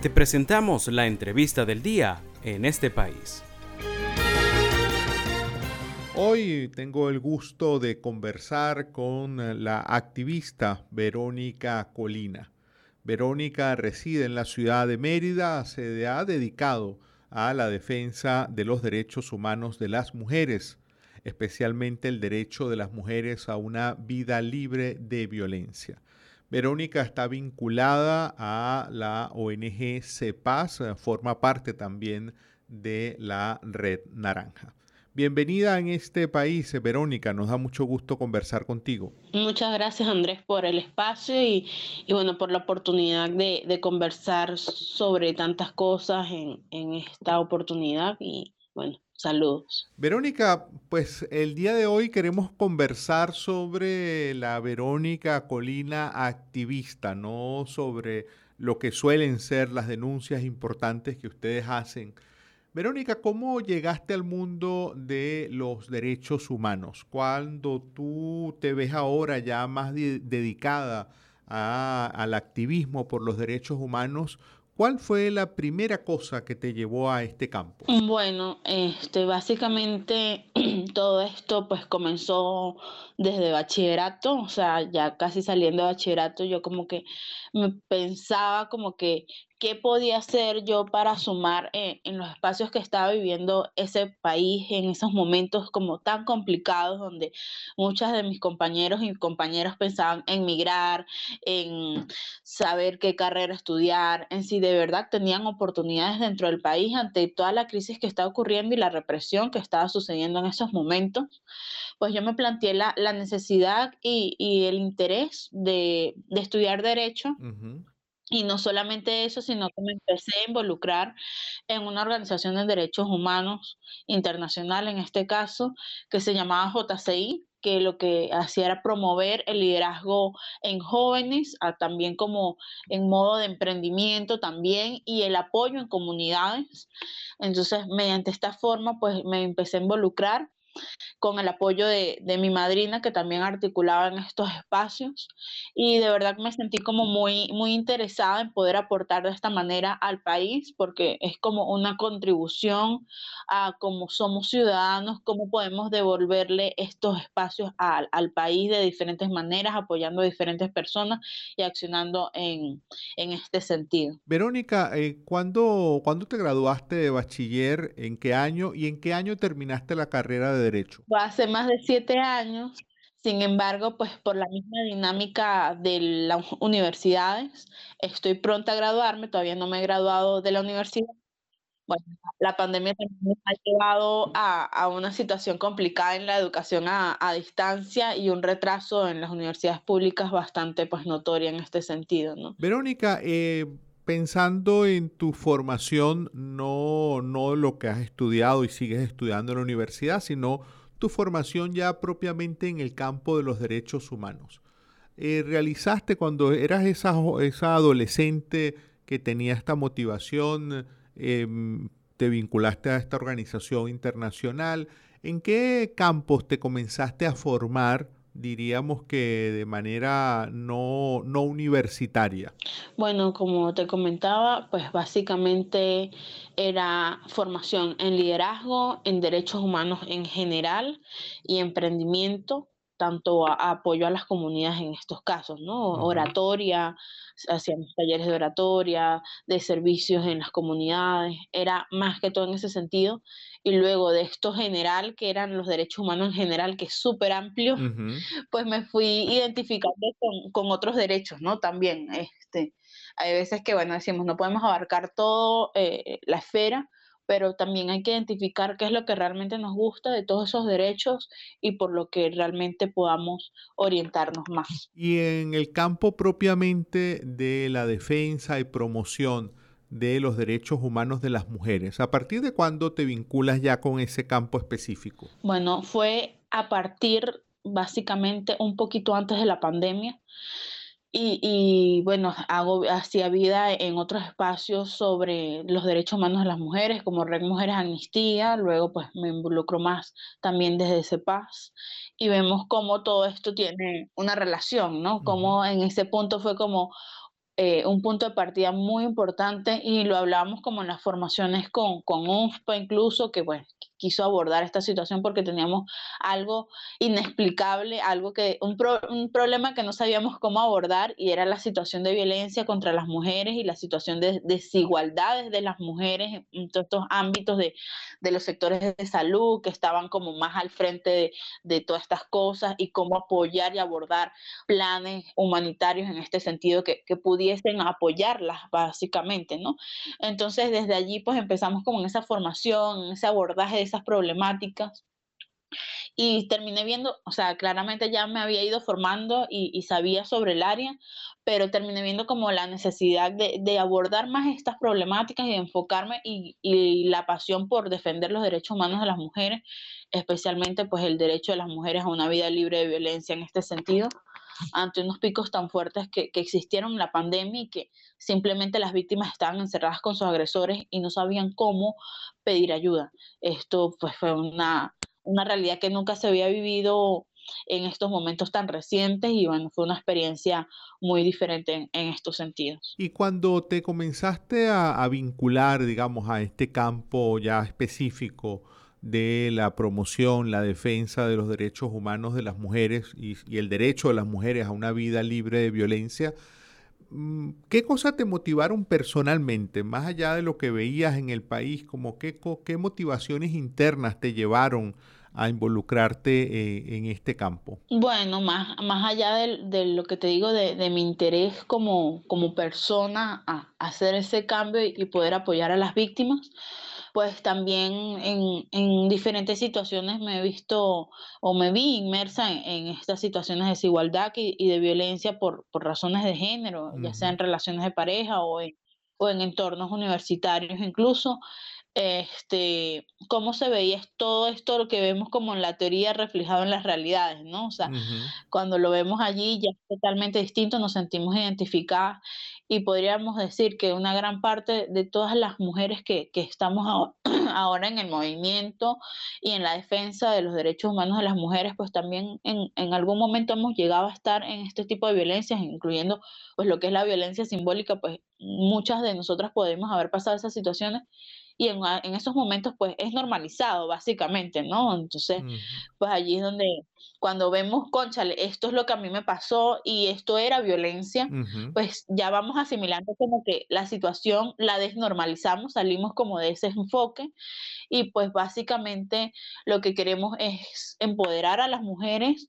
Te presentamos la entrevista del día en este país. Hoy tengo el gusto de conversar con la activista Verónica Colina. Verónica reside en la ciudad de Mérida, se ha dedicado a la defensa de los derechos humanos de las mujeres, especialmente el derecho de las mujeres a una vida libre de violencia. Verónica está vinculada a la ONG CEPAS, forma parte también de la Red Naranja. Bienvenida en este país, Verónica. Nos da mucho gusto conversar contigo. Muchas gracias, Andrés, por el espacio y, bueno, por la oportunidad de, conversar sobre tantas cosas en, en esta oportunidad. Y bueno, Saludos. Verónica, pues el día de hoy queremos conversar sobre la Verónica Colina activista, no sobre lo que suelen ser las denuncias importantes que ustedes hacen. Verónica, ¿cómo llegaste al mundo de los derechos humanos? Cuando tú te ves ahora ya más dedicada al activismo por los derechos humanos, ¿Cuál fue la primera cosa que te llevó a este campo? Bueno, este, básicamente todo esto pues comenzó desde bachillerato, o sea, ya casi saliendo de bachillerato, yo como que me pensaba como que qué podía hacer yo para sumar en, en, los espacios que estaba viviendo ese país en esos momentos como tan complicados donde muchas de mis compañeros y compañeras pensaban en migrar, en saber qué carrera estudiar, en si de verdad tenían oportunidades dentro del país ante toda la crisis que está ocurriendo y la represión que estaba sucediendo en esos momentos, pues yo me planteé la, la necesidad y, y, el interés de, de estudiar derecho. Y no solamente eso, sino que me empecé a involucrar en una organización de derechos humanos internacional, en este caso, que se llamaba JCI, que lo que hacía era promover el liderazgo en jóvenes, también como en modo de emprendimiento también, y el apoyo en comunidades. Entonces, mediante esta forma, pues me empecé a involucrar con el apoyo de, de, mi madrina que también articulaba en estos espacios y de verdad me sentí como muy, muy interesada en poder aportar de esta manera al país porque es como una contribución a cómo somos ciudadanos, cómo podemos devolverle estos espacios al, al país de diferentes maneras, apoyando a diferentes personas y accionando en, en este sentido. Verónica, eh, ¿cuándo, ¿cuándo te graduaste de bachiller? ¿En qué año? ¿Y en qué año terminaste la carrera de Derecho? Hace más de siete años. Sin embargo, pues por la misma dinámica de las universidades, estoy pronta a graduarme, todavía no me he graduado de la universidad. Bueno, la pandemia también nos ha llevado a, a una situación complicada en la educación a, a, distancia y un retraso en las universidades públicas bastante pues notoria en este sentido, ¿no? Verónica, eh, pensando en tu formación, no, no lo que has estudiado y sigues estudiando en la universidad, sino tu formación ya propiamente en el campo de los derechos humanos. Eh, ¿Realizaste cuando eras esa, adolescente que tenía esta motivación, eh, te vinculaste a esta organización internacional? ¿En qué campos te comenzaste a formar diríamos que de manera no, no universitaria? Bueno, como te comentaba, pues básicamente era formación en liderazgo, en derechos humanos en general y emprendimiento tanto a, apoyo a las comunidades en estos casos, ¿no? Oratoria, hacíamos talleres de oratoria, de servicios en las comunidades, era más que todo en ese sentido. Y luego de esto general, que eran los derechos humanos en general, que es súper amplio, pues me fui identificando con, con, otros derechos, ¿no? También, este, hay veces que, bueno, decimos, no podemos abarcar todo eh, la esfera, pero también hay que identificar qué es lo que realmente nos gusta de todos esos derechos y por lo que realmente podamos orientarnos más. Y en el campo propiamente de la defensa y promoción de los derechos humanos de las mujeres, ¿a partir de cuándo te vinculas ya con ese campo específico? Bueno, fue a partir básicamente un poquito antes de la pandemia. Y, y, bueno, hago, hacía vida en otros espacios sobre los derechos humanos de las mujeres, como Red Mujeres Amnistía, luego pues me involucro más también desde ese paz y vemos cómo todo esto tiene una relación, ¿no? Como en ese punto fue como eh, un punto de partida muy importante y lo hablábamos como en las formaciones con, con UNFPA incluso, que bueno, quiso abordar esta situación porque teníamos algo inexplicable, algo que, un, un problema que no sabíamos cómo abordar y era la situación de violencia contra las mujeres y la situación de desigualdades de las mujeres en todos estos ámbitos de, de los sectores de salud que estaban como más al frente de, de todas estas cosas y cómo apoyar y abordar planes humanitarios en este sentido que, que pudiesen apoyarlas básicamente, ¿no? Entonces desde allí pues empezamos como en esa formación, en ese abordaje de esas problemáticas. Y terminé viendo, o sea, claramente ya me había ido formando y, sabía sobre el área, pero terminé viendo como la necesidad de, abordar más estas problemáticas y enfocarme y, y, la pasión por defender los derechos humanos de las mujeres, especialmente pues el derecho de las mujeres a una vida libre de violencia en este sentido, ante unos picos tan fuertes que, que existieron en la pandemia y que simplemente las víctimas estaban encerradas con sus agresores y no sabían cómo pedir ayuda. Esto pues fue una, una realidad que nunca se había vivido en estos momentos tan recientes y bueno, fue una experiencia muy diferente en, estos sentidos. Y cuando te comenzaste a, a, vincular, digamos, a este campo ya específico de la promoción, la defensa de los derechos humanos de las mujeres y, el derecho de las mujeres a una vida libre de violencia, Mm, ¿Qué cosas te motivaron personalmente, más allá de lo que veías en el país, como qué, qué motivaciones internas te llevaron a involucrarte eh, en este campo? Bueno, más, más allá de, de lo que te digo, de, de, mi interés como, como persona a, hacer ese cambio y poder apoyar a las víctimas, pues también en, en, diferentes situaciones me he visto o me vi inmersa en, en estas situaciones de desigualdad y, y de violencia por, por, razones de género, uh -huh. ya sea en relaciones de pareja o en, o en entornos universitarios incluso este, cómo se veía todo esto, lo que vemos como en la teoría reflejado en las realidades, ¿no? O sea, uh -huh. cuando lo vemos allí ya es totalmente distinto, nos sentimos identificadas y podríamos decir que una gran parte de todas las mujeres que, que estamos ahora en el movimiento y en la defensa de los derechos humanos de las mujeres, pues también en, en algún momento hemos llegado a estar en este tipo de violencias, incluyendo pues lo que es la violencia simbólica, pues muchas de nosotras podemos haber pasado esas situaciones y en, en, esos momentos pues es normalizado básicamente, ¿no? Entonces, pues allí es donde cuando vemos, conchale, esto es lo que a mí me pasó y esto era violencia, uh -huh. pues ya vamos asimilando como que la situación la desnormalizamos, salimos como de ese enfoque y pues básicamente lo que queremos es empoderar a las mujeres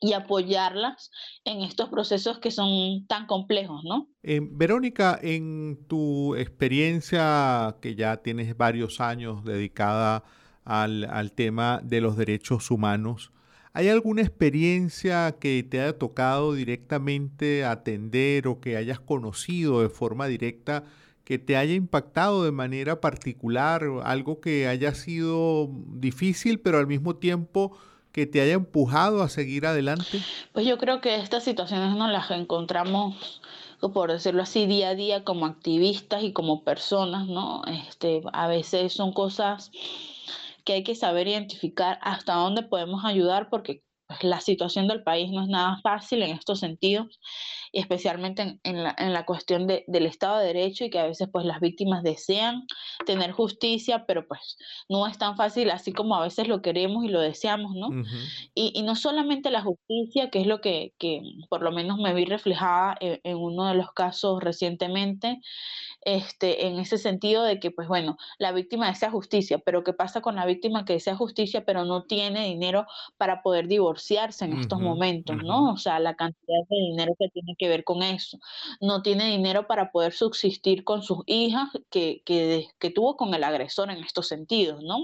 y apoyarlas en estos procesos que son tan complejos, ¿no? Eh, Verónica, en tu experiencia, que ya tienes varios años dedicada al, al, tema de los derechos humanos, ¿hay alguna experiencia que te haya tocado directamente atender o que hayas conocido de forma directa que te haya impactado de manera particular, algo que haya sido difícil, pero al mismo tiempo que te haya empujado a seguir adelante? Pues yo creo que estas situaciones nos las encontramos, por decirlo así, día a día como activistas y como personas, ¿no? Este, a veces son cosas que hay que saber identificar hasta dónde podemos ayudar porque pues, la situación del país no es nada fácil en estos sentidos y especialmente en, en, la, en la, cuestión de, del Estado de Derecho y que a veces pues las víctimas desean tener justicia, pero pues no es tan fácil así como a veces lo queremos y lo deseamos, ¿no? Uh -huh. y, y, no solamente la justicia, que es lo que, que por lo menos me vi reflejada en, en uno de los casos recientemente, este, en ese sentido de que, pues bueno, la víctima desea justicia, pero ¿qué pasa con la víctima que desea justicia pero no tiene dinero para poder divorciarse en uh -huh, estos momentos, uh -huh. ¿no? O sea, la cantidad de dinero que tiene que ver con eso. No tiene dinero para poder subsistir con sus hijas que, que, tuvo con el agresor en estos sentidos, ¿no?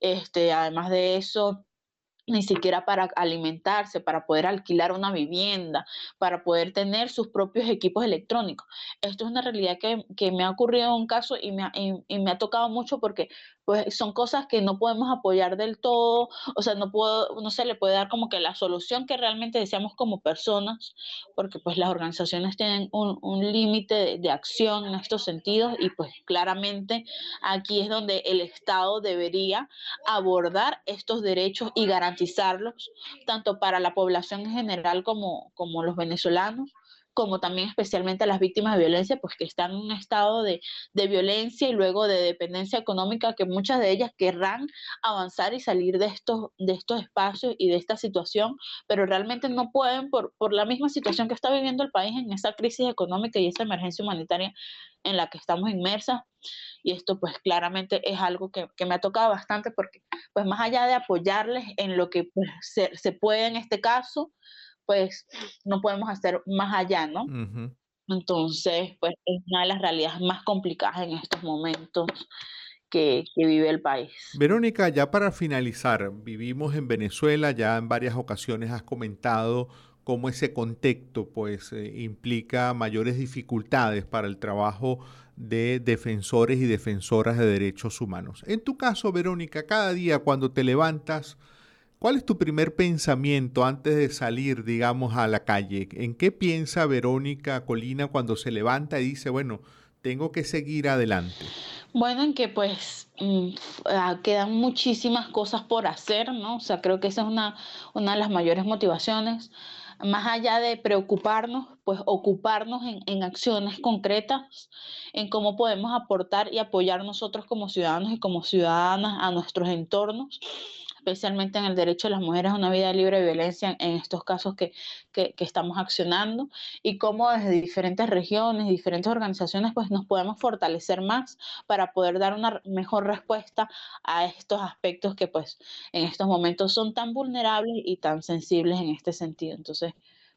Este, además de eso, ni siquiera para alimentarse, para poder alquilar una vivienda, para poder tener sus propios equipos electrónicos. Esto es una realidad que, que me ha ocurrido en un caso y me, ha, y, me ha tocado mucho porque pues son cosas que no podemos apoyar del todo, o sea, no puedo, no se le puede dar como que la solución que realmente deseamos como personas, porque pues las organizaciones tienen un, un límite de, de, acción en estos sentidos y pues claramente aquí es donde el Estado debería abordar estos derechos y garantizarlos, tanto para la población en general como, como los venezolanos, como también especialmente a las víctimas de violencia, pues que están en un estado de, de violencia y luego de dependencia económica, que muchas de ellas querrán avanzar y salir de estos, de estos espacios y de esta situación, pero realmente no pueden por, por la misma situación que está viviendo el país en esa crisis económica y esa emergencia humanitaria en la que estamos inmersas. Y esto pues claramente es algo que, que me ha tocado bastante porque pues más allá de apoyarles en lo que pues, se, se, puede en este caso, pues no podemos hacer más allá, ¿no? Entonces, pues es una de las realidades más complicadas en estos momentos que, que, vive el país. Verónica, ya para finalizar, vivimos en Venezuela, ya en varias ocasiones has comentado cómo ese contexto pues eh, implica mayores dificultades para el trabajo de defensores y defensoras de derechos humanos. En tu caso, Verónica, cada día cuando te levantas, ¿cuál es tu primer pensamiento antes de salir, digamos, a la calle? ¿En qué piensa Verónica Colina cuando se levanta y dice, bueno, tengo que seguir adelante? Bueno, en que pues mm, ah, quedan muchísimas cosas por hacer, ¿no? O sea, creo que esa es una, una de las mayores motivaciones más allá de preocuparnos, pues ocuparnos en, en, acciones concretas, en cómo podemos aportar y apoyar nosotros como ciudadanos y como ciudadanas a nuestros entornos especialmente en el derecho de las mujeres a una vida libre de violencia en estos casos que, que, que estamos accionando y cómo desde diferentes regiones diferentes organizaciones pues nos podemos fortalecer más para poder dar una mejor respuesta a estos aspectos que pues en estos momentos son tan vulnerables y tan sensibles en este sentido. Entonces,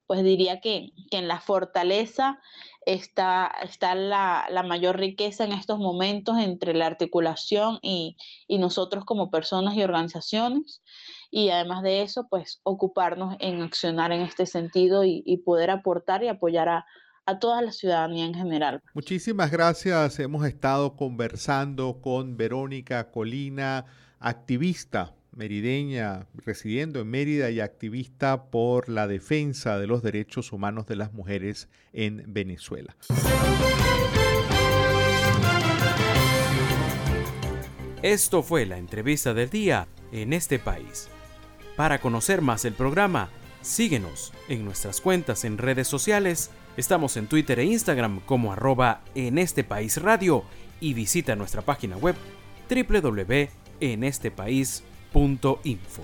pues diría que, que en la fortaleza está, está la, la, mayor riqueza en estos momentos entre la articulación y, y, nosotros como personas y organizaciones. Y además de eso, pues ocuparnos en accionar en este sentido y, y poder aportar y apoyar a, a toda la ciudadanía en general. Muchísimas gracias. Hemos estado conversando con Verónica Colina, activista merideña, residiendo en Mérida y activista por la defensa de los derechos humanos de las mujeres en Venezuela. Esto fue la entrevista del día en este país. Para conocer más el programa, síguenos en nuestras cuentas en redes sociales. Estamos en Twitter e Instagram como arroba en este país radio y visita nuestra página web www.enestepaís.com info.